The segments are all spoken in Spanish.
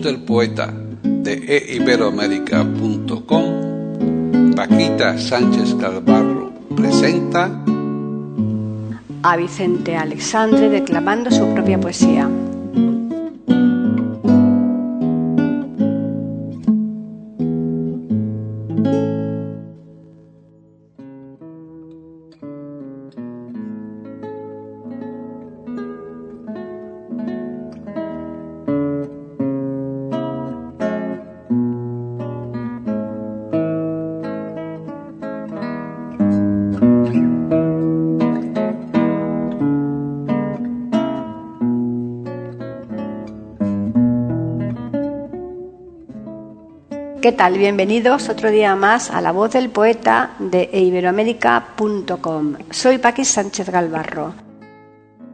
Del poeta de eiberoamérica.com, Paquita Sánchez Calvarro presenta a Vicente Alexandre declamando su propia poesía. ¿Qué tal? Bienvenidos otro día más a La Voz del Poeta de iberoamérica.com. Soy Paqui Sánchez Galvarro.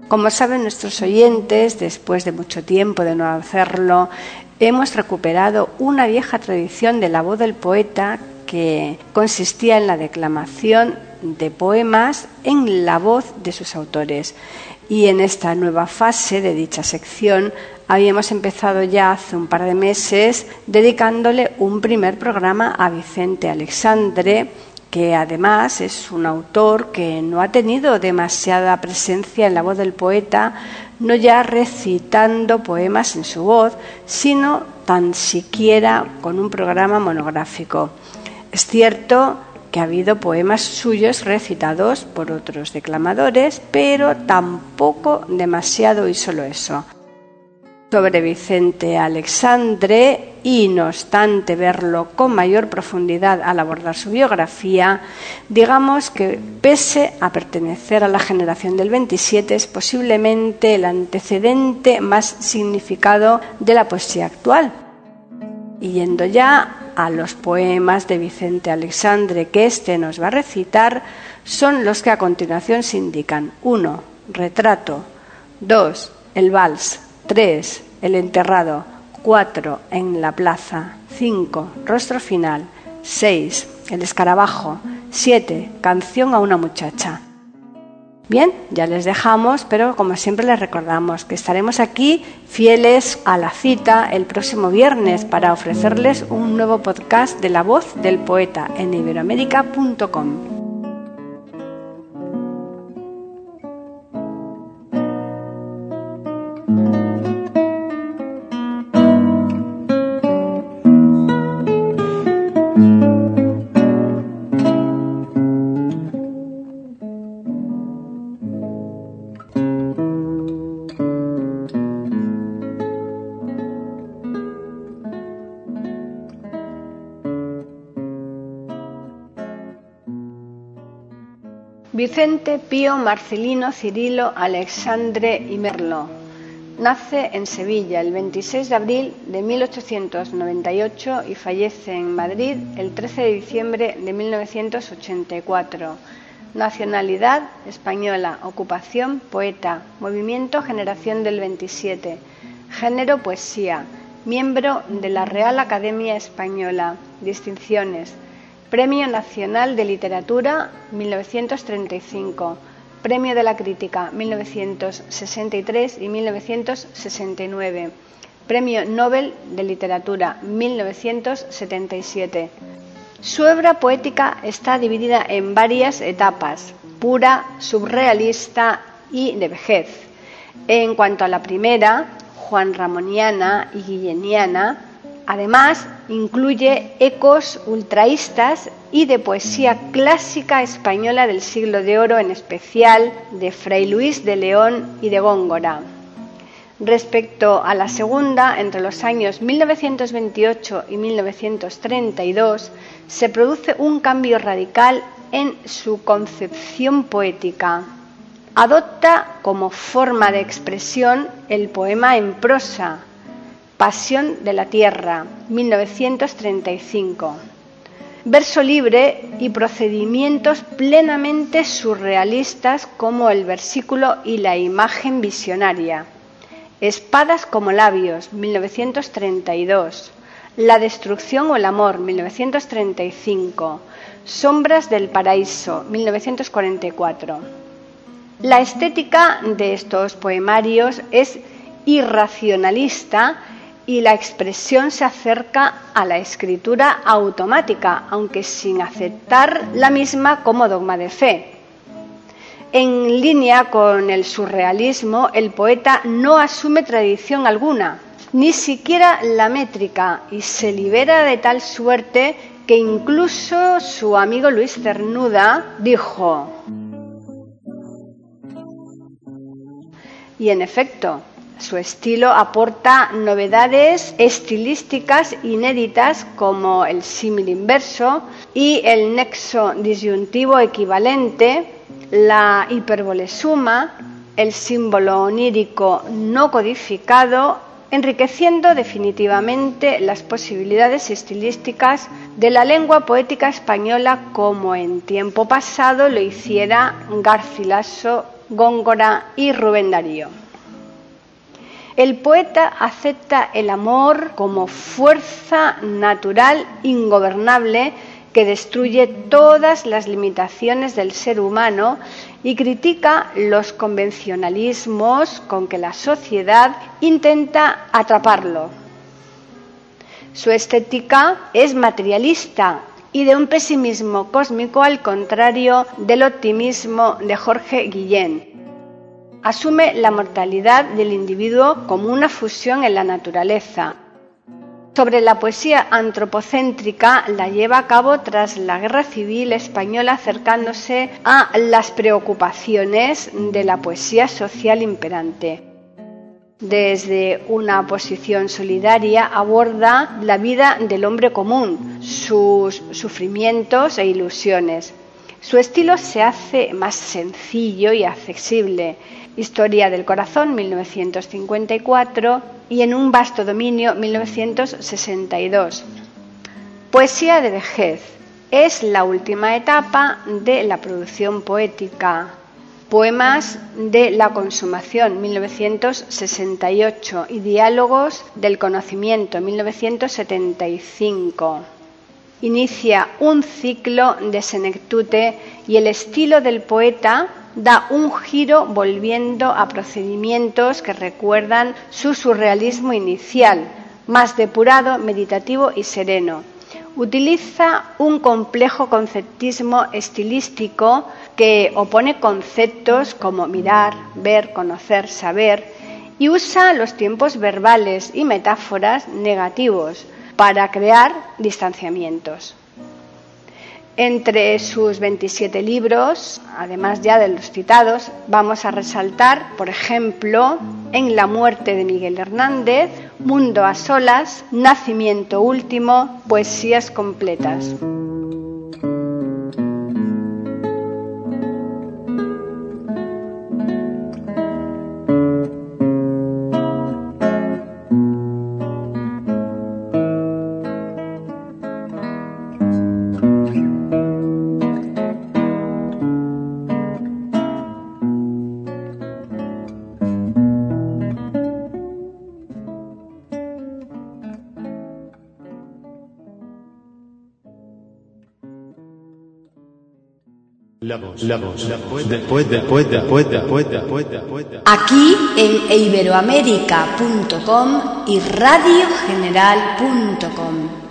Como saben nuestros oyentes, después de mucho tiempo de no hacerlo, hemos recuperado una vieja tradición de La Voz del Poeta que consistía en la declamación de poemas en la voz de sus autores. Y en esta nueva fase de dicha sección habíamos empezado ya hace un par de meses dedicándole un primer programa a Vicente Alexandre, que además es un autor que no ha tenido demasiada presencia en la voz del poeta, no ya recitando poemas en su voz, sino tan siquiera con un programa monográfico. Es cierto que ha habido poemas suyos recitados por otros declamadores, pero tampoco demasiado y solo eso sobre Vicente Alexandre y, no obstante verlo con mayor profundidad al abordar su biografía, digamos que pese a pertenecer a la generación del 27 es posiblemente el antecedente más significado de la poesía actual. Y yendo ya a los poemas de Vicente Alexandre que éste nos va a recitar, son los que a continuación se indican. 1. Retrato. 2. El vals. 3. El enterrado. 4. En la plaza. 5. Rostro final. 6. El escarabajo. 7. Canción a una muchacha. Bien, ya les dejamos, pero como siempre les recordamos que estaremos aquí fieles a la cita el próximo viernes para ofrecerles un nuevo podcast de la voz del poeta en iberoamérica.com. Vicente Pío Marcelino Cirilo Alexandre y Merlo. Nace en Sevilla el 26 de abril de 1898 y fallece en Madrid el 13 de diciembre de 1984. Nacionalidad española, ocupación poeta, movimiento generación del 27, género poesía, miembro de la Real Academia Española, distinciones, Premio Nacional de Literatura 1935, Premio de la Crítica 1963 y 1969, Premio Nobel de Literatura 1977. Su obra poética está dividida en varias etapas, pura, subrealista y de vejez. En cuanto a la primera, Juan Ramoniana y Guilleniana, Además, incluye ecos ultraístas y de poesía clásica española del siglo de oro, en especial de Fray Luis de León y de Góngora. Respecto a la segunda, entre los años 1928 y 1932, se produce un cambio radical en su concepción poética. Adopta como forma de expresión el poema en prosa, Pasión de la Tierra, 1935. Verso libre y procedimientos plenamente surrealistas como el versículo y la imagen visionaria. Espadas como labios, 1932. La destrucción o el amor, 1935. Sombras del paraíso, 1944. La estética de estos poemarios es irracionalista y la expresión se acerca a la escritura automática, aunque sin aceptar la misma como dogma de fe. En línea con el surrealismo, el poeta no asume tradición alguna, ni siquiera la métrica, y se libera de tal suerte que incluso su amigo Luis Cernuda dijo, y en efecto, su estilo aporta novedades estilísticas inéditas como el símil inverso y el nexo disyuntivo equivalente, la hipérbole suma, el símbolo onírico no codificado, enriqueciendo definitivamente las posibilidades estilísticas de la lengua poética española como en tiempo pasado lo hiciera Garcilaso, Góngora y Rubén Darío. El poeta acepta el amor como fuerza natural ingobernable que destruye todas las limitaciones del ser humano y critica los convencionalismos con que la sociedad intenta atraparlo. Su estética es materialista y de un pesimismo cósmico al contrario del optimismo de Jorge Guillén asume la mortalidad del individuo como una fusión en la naturaleza. Sobre la poesía antropocéntrica la lleva a cabo tras la Guerra Civil Española acercándose a las preocupaciones de la poesía social imperante. Desde una posición solidaria aborda la vida del hombre común, sus sufrimientos e ilusiones. Su estilo se hace más sencillo y accesible. Historia del Corazón, 1954, y En un vasto dominio, 1962. Poesía de vejez. Es la última etapa de la producción poética. Poemas de la consumación, 1968, y Diálogos del conocimiento, 1975 inicia un ciclo de senectute y el estilo del poeta da un giro volviendo a procedimientos que recuerdan su surrealismo inicial, más depurado, meditativo y sereno. Utiliza un complejo conceptismo estilístico que opone conceptos como mirar, ver, conocer, saber y usa los tiempos verbales y metáforas negativos para crear distanciamientos. Entre sus 27 libros, además ya de los citados, vamos a resaltar, por ejemplo, En la muerte de Miguel Hernández, Mundo a solas, Nacimiento último, Poesías completas. Aquí en iberoamérica.com y radiogeneral.com.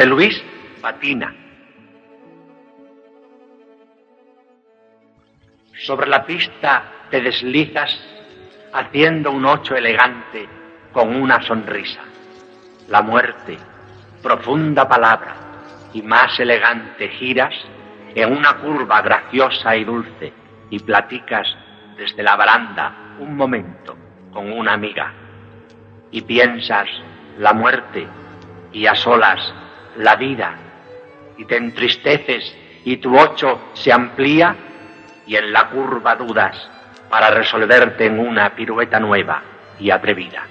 José Luis patina. Sobre la pista te deslizas haciendo un ocho elegante con una sonrisa. La muerte, profunda palabra y más elegante giras en una curva graciosa y dulce y platicas desde la baranda un momento con una amiga y piensas la muerte y a solas la vida y te entristeces y tu ocho se amplía y en la curva dudas para resolverte en una pirueta nueva y atrevida.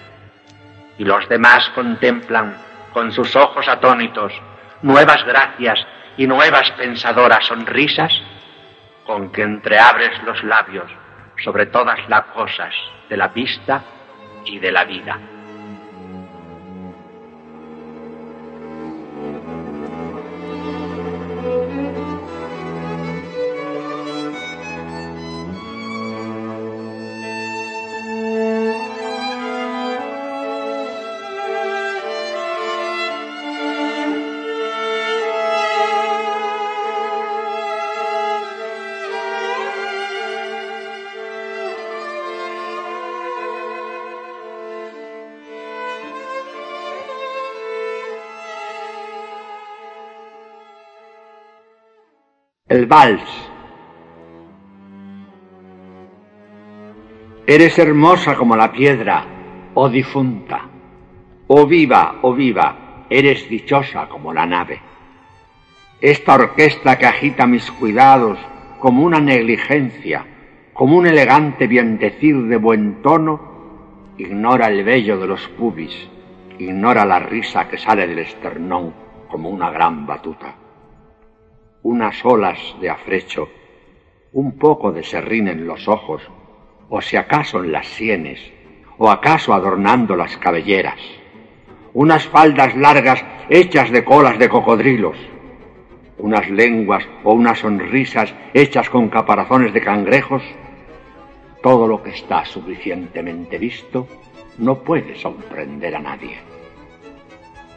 Y los demás contemplan con sus ojos atónitos nuevas gracias y nuevas pensadoras sonrisas con que entreabres los labios sobre todas las cosas de la pista y de la vida. El vals. Eres hermosa como la piedra, oh difunta. Oh viva, oh viva, eres dichosa como la nave. Esta orquesta que agita mis cuidados como una negligencia, como un elegante bien decir de buen tono, ignora el vello de los pubis, ignora la risa que sale del esternón como una gran batuta unas olas de afrecho, un poco de serrín en los ojos, o si acaso en las sienes, o acaso adornando las cabelleras, unas faldas largas hechas de colas de cocodrilos, unas lenguas o unas sonrisas hechas con caparazones de cangrejos, todo lo que está suficientemente visto no puede sorprender a nadie.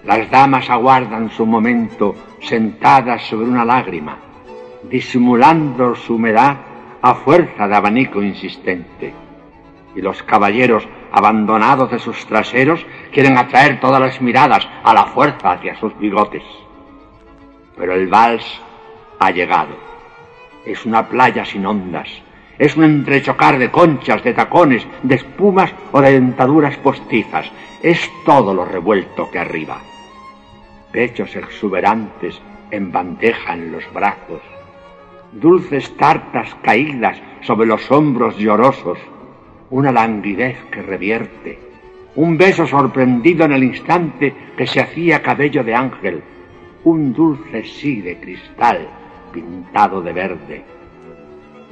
Las damas aguardan su momento sentadas sobre una lágrima, disimulando su humedad a fuerza de abanico insistente. Y los caballeros, abandonados de sus traseros, quieren atraer todas las miradas a la fuerza hacia sus bigotes. Pero el vals ha llegado. Es una playa sin ondas. Es un entrechocar de conchas, de tacones, de espumas o de dentaduras postizas. Es todo lo revuelto que arriba pechos exuberantes en bandeja en los brazos, dulces tartas caídas sobre los hombros llorosos, una languidez que revierte, un beso sorprendido en el instante que se hacía cabello de ángel, un dulce sí de cristal pintado de verde,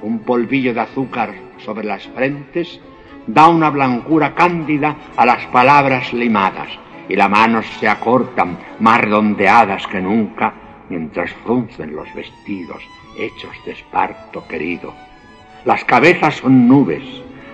un polvillo de azúcar sobre las frentes da una blancura cándida a las palabras limadas y las manos se acortan más redondeadas que nunca mientras fruncen los vestidos hechos de esparto querido. Las cabezas son nubes,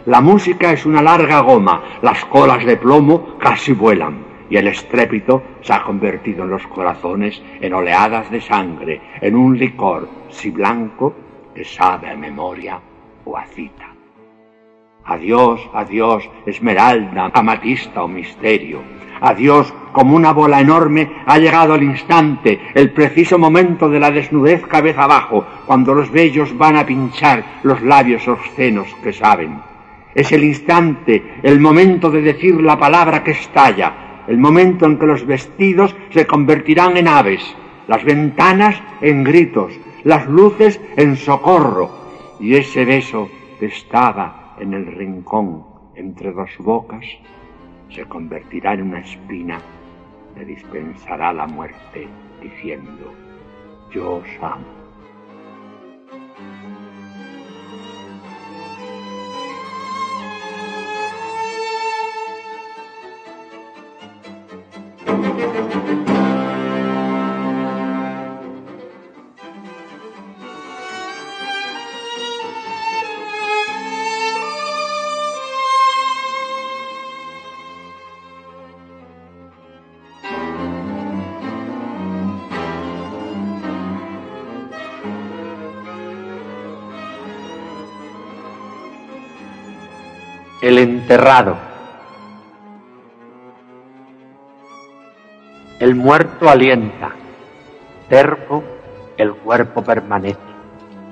la música es una larga goma, las colas de plomo casi vuelan y el estrépito se ha convertido en los corazones en oleadas de sangre, en un licor, si blanco, que sabe a memoria o a cita. Adiós, adiós, esmeralda, amatista o misterio, Adiós, como una bola enorme, ha llegado el instante, el preciso momento de la desnudez cabeza abajo, cuando los vellos van a pinchar los labios obscenos que saben. Es el instante, el momento de decir la palabra que estalla, el momento en que los vestidos se convertirán en aves, las ventanas en gritos, las luces en socorro, y ese beso que estaba en el rincón entre dos bocas se convertirá en una espina, le dispensará la muerte diciendo, yo os amo. El enterrado. El muerto alienta, terco el cuerpo permanece.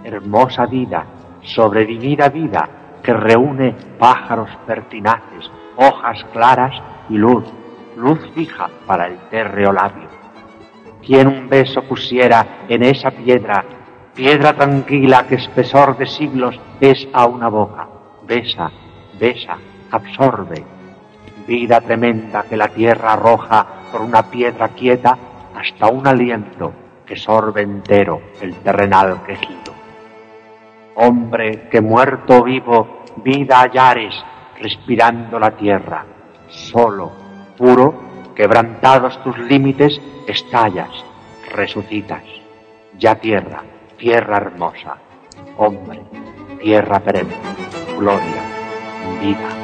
Hermosa vida, sobrevivida vida, que reúne pájaros pertinaces, hojas claras y luz, luz fija para el térreo labio. Quien un beso pusiera en esa piedra, piedra tranquila que espesor de siglos es a una boca, besa, besa, absorbe. Vida tremenda que la tierra arroja por una piedra quieta hasta un aliento que sorbe entero el terrenal quejido. Hombre que muerto vivo, vida hallares, respirando la tierra, solo, puro, quebrantados tus límites, estallas, resucitas. Ya tierra, tierra hermosa, hombre, tierra perenne, gloria, vida.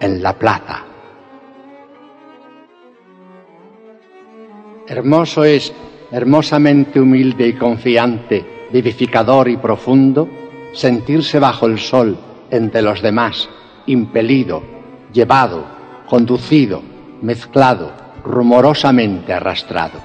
en la plaza. Hermoso es, hermosamente humilde y confiante, vivificador y profundo, sentirse bajo el sol entre los demás, impelido, llevado, conducido, mezclado, rumorosamente arrastrado.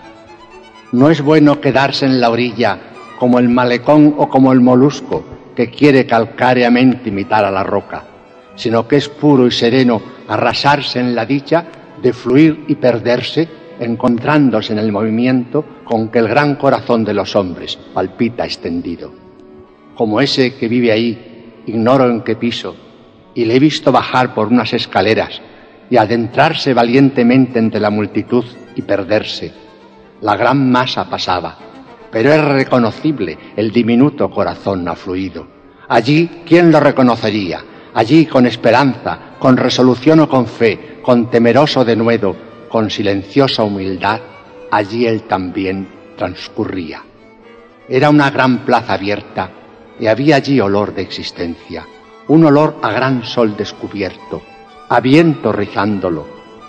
No es bueno quedarse en la orilla como el malecón o como el molusco que quiere calcáreamente imitar a la roca sino que es puro y sereno arrasarse en la dicha de fluir y perderse, encontrándose en el movimiento con que el gran corazón de los hombres palpita extendido. Como ese que vive ahí, ignoro en qué piso, y le he visto bajar por unas escaleras y adentrarse valientemente entre la multitud y perderse. La gran masa pasaba, pero es reconocible el diminuto corazón afluido. Allí, ¿quién lo reconocería? Allí con esperanza, con resolución o con fe, con temeroso denuedo, con silenciosa humildad, allí él también transcurría. Era una gran plaza abierta y había allí olor de existencia, un olor a gran sol descubierto, a viento rizándolo,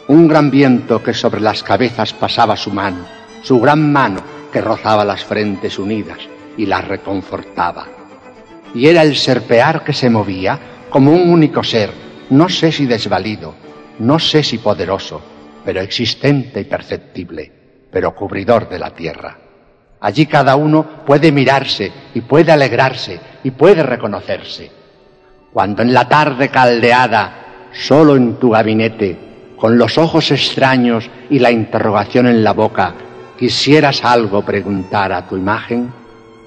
un gran viento que sobre las cabezas pasaba su mano, su gran mano que rozaba las frentes unidas y las reconfortaba. Y era el serpear que se movía como un único ser, no sé si desvalido, no sé si poderoso, pero existente y perceptible, pero cubridor de la tierra. Allí cada uno puede mirarse y puede alegrarse y puede reconocerse. Cuando en la tarde caldeada, solo en tu gabinete, con los ojos extraños y la interrogación en la boca, quisieras algo preguntar a tu imagen,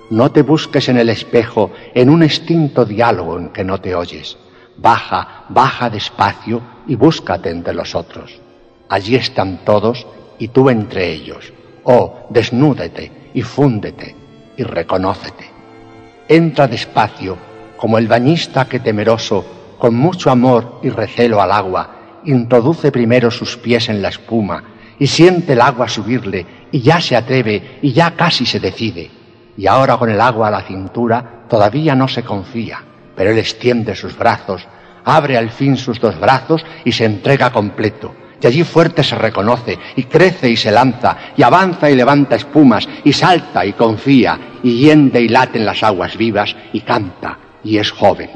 no te busques en el espejo en un extinto diálogo en que no te oyes. Baja, baja despacio y búscate entre los otros. Allí están todos y tú entre ellos. Oh, desnúdete y fúndete y reconócete. Entra despacio como el bañista que temeroso, con mucho amor y recelo al agua, introduce primero sus pies en la espuma y siente el agua subirle y ya se atreve y ya casi se decide y ahora con el agua a la cintura todavía no se confía, pero él extiende sus brazos, abre al fin sus dos brazos y se entrega completo. Y allí fuerte se reconoce, y crece y se lanza, y avanza y levanta espumas, y salta y confía, y hiende y late en las aguas vivas, y canta, y es joven.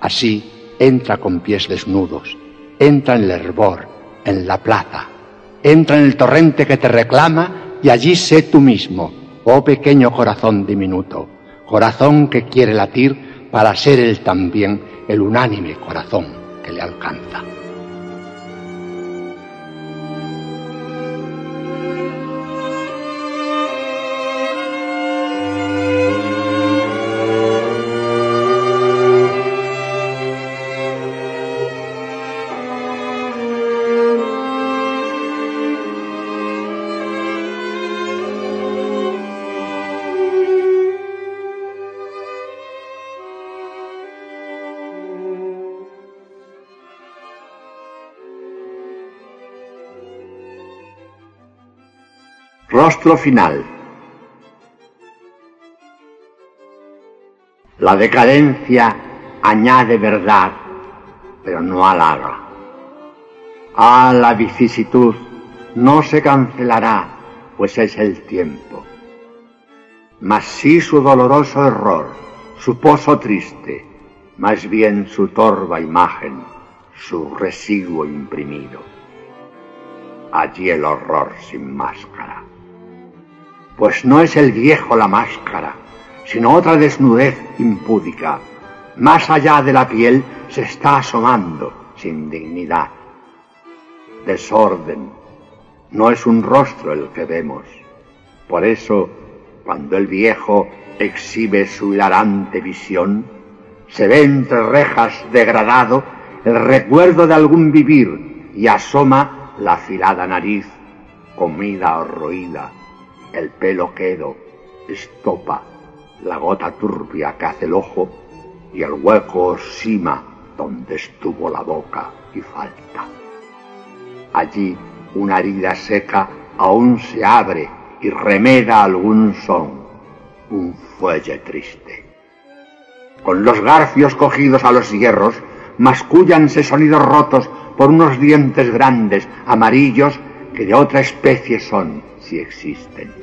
Así entra con pies desnudos, entra en el hervor, en la plaza, entra en el torrente que te reclama, y allí sé tú mismo, oh pequeño corazón diminuto, corazón que quiere latir para ser él también el unánime corazón que le alcanza. Final. La decadencia añade verdad, pero no halaga. Ah, la vicisitud no se cancelará, pues es el tiempo. Mas sí su doloroso error, su pozo triste, más bien su torva imagen, su residuo imprimido. Allí el horror sin máscara. Pues no es el viejo la máscara, sino otra desnudez impúdica. Más allá de la piel se está asomando sin dignidad. Desorden. No es un rostro el que vemos. Por eso, cuando el viejo exhibe su hilarante visión, se ve entre rejas degradado el recuerdo de algún vivir y asoma la afilada nariz, comida o roída, el pelo quedo, estopa, la gota turbia que hace el ojo y el hueco sima donde estuvo la boca y falta. Allí una herida seca aún se abre y remeda algún son, un fuelle triste. Con los garfios cogidos a los hierros, mascúllanse sonidos rotos por unos dientes grandes, amarillos, que de otra especie son, si existen,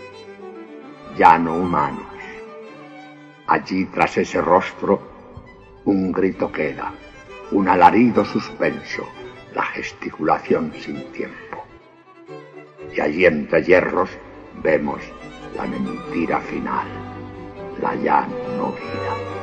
ya no humanos. Allí tras ese rostro un grito queda, un alarido suspenso, la gesticulación sin tiempo. Y allí entre hierros vemos la mentira final, la ya no vida.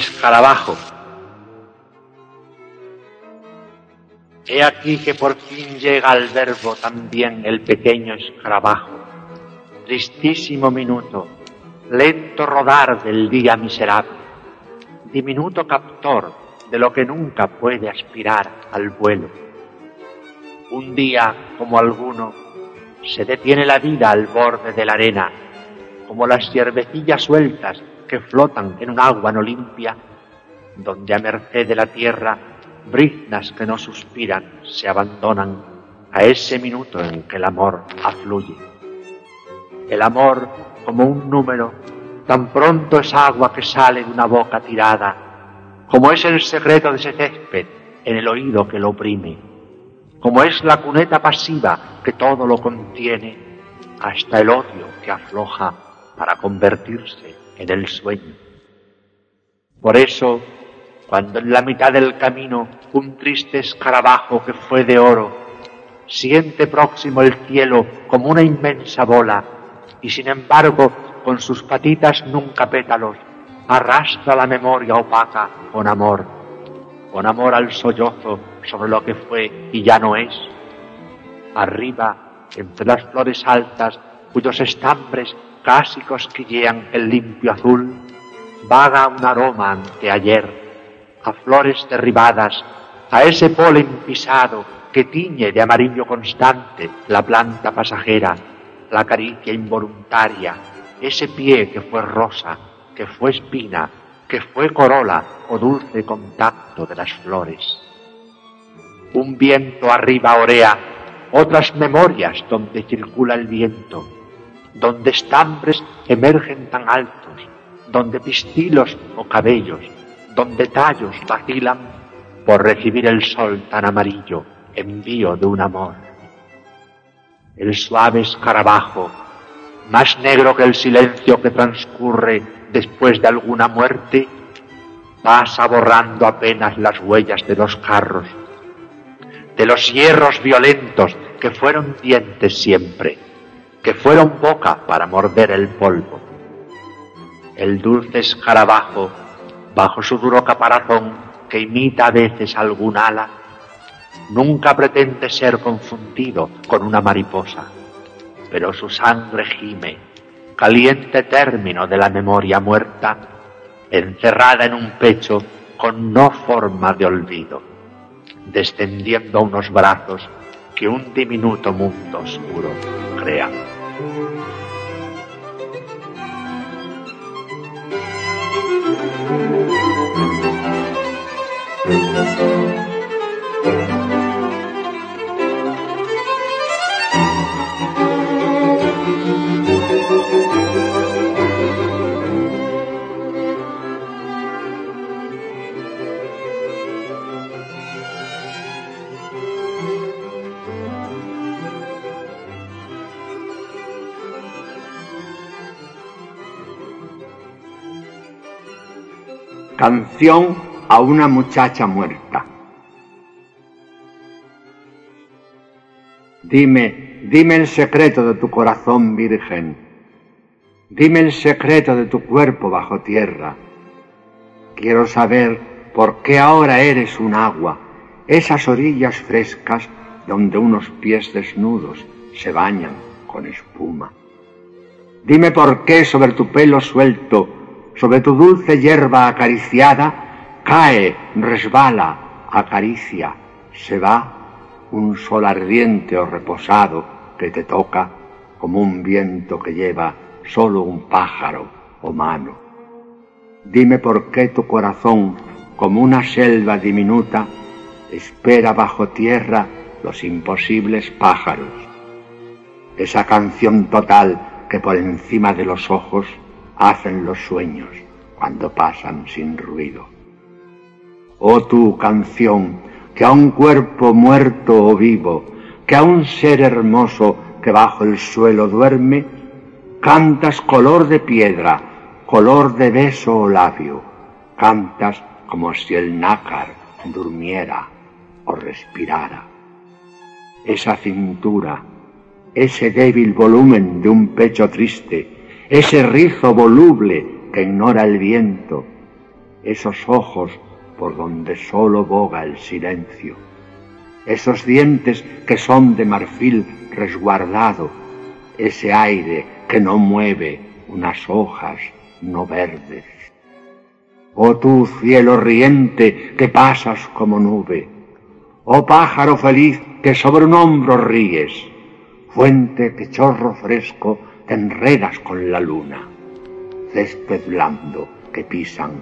escarabajo. He aquí que por fin llega al verbo también el pequeño escarabajo. Tristísimo minuto, lento rodar del día miserable, diminuto captor de lo que nunca puede aspirar al vuelo. Un día, como alguno, se detiene la vida al borde de la arena, como las hierbecillas sueltas que flotan en un agua no limpia, donde a merced de la tierra briznas que no suspiran se abandonan a ese minuto en que el amor afluye. El amor, como un número, tan pronto es agua que sale de una boca tirada, como es el secreto de ese césped en el oído que lo oprime, como es la cuneta pasiva que todo lo contiene, hasta el odio que afloja para convertirse en el sueño. Por eso, cuando en la mitad del camino un triste escarabajo que fue de oro siente próximo el cielo como una inmensa bola y sin embargo con sus patitas nunca pétalos arrastra la memoria opaca con amor, con amor al sollozo sobre lo que fue y ya no es. Arriba, entre las flores altas cuyos estambres casi cosquillean el limpio azul, vaga un aroma ante ayer, a flores derribadas, a ese polen pisado que tiñe de amarillo constante la planta pasajera, la caricia involuntaria, ese pie que fue rosa, que fue espina, que fue corola o dulce contacto de las flores. Un viento arriba orea otras memorias donde circula el viento, donde estambres emergen tan altos, donde pistilos o cabellos, donde tallos vacilan por recibir el sol tan amarillo, envío de un amor. El suave escarabajo, más negro que el silencio que transcurre después de alguna muerte, pasa borrando apenas las huellas de los carros, de los hierros violentos que fueron dientes siempre, que fueron boca para morder el polvo. El dulce escarabajo, bajo su duro caparazón que imita a veces algún ala, nunca pretende ser confundido con una mariposa, pero su sangre gime, caliente término de la memoria muerta, encerrada en un pecho con no forma de olvido, descendiendo a unos brazos que un diminuto mundo oscuro crea. Canción a una muchacha muerta. Dime, dime el secreto de tu corazón virgen. Dime el secreto de tu cuerpo bajo tierra. Quiero saber por qué ahora eres un agua, esas orillas frescas donde unos pies desnudos se bañan con espuma. Dime por qué sobre tu pelo suelto sobre tu dulce hierba acariciada, cae, resbala, acaricia, se va un sol ardiente o reposado que te toca como un viento que lleva solo un pájaro o mano. Dime por qué tu corazón, como una selva diminuta, espera bajo tierra los imposibles pájaros. Esa canción total que por encima de los ojos hacen los sueños cuando pasan sin ruido. Oh tu canción, que a un cuerpo muerto o vivo, que a un ser hermoso que bajo el suelo duerme, cantas color de piedra, color de beso o labio, cantas como si el nácar durmiera o respirara. Esa cintura, ese débil volumen de un pecho triste, ese rizo voluble que ignora el viento, esos ojos por donde solo boga el silencio, esos dientes que son de marfil resguardado, ese aire que no mueve unas hojas no verdes. Oh tú cielo riente que pasas como nube, oh pájaro feliz que sobre un hombro ríes, fuente que chorro fresco enredas con la luna, césped blando que pisan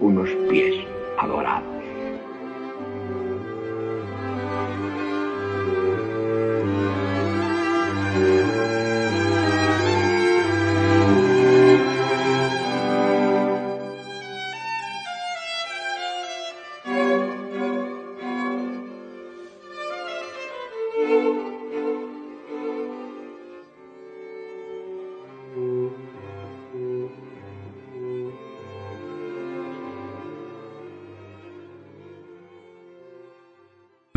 unos pies adorados.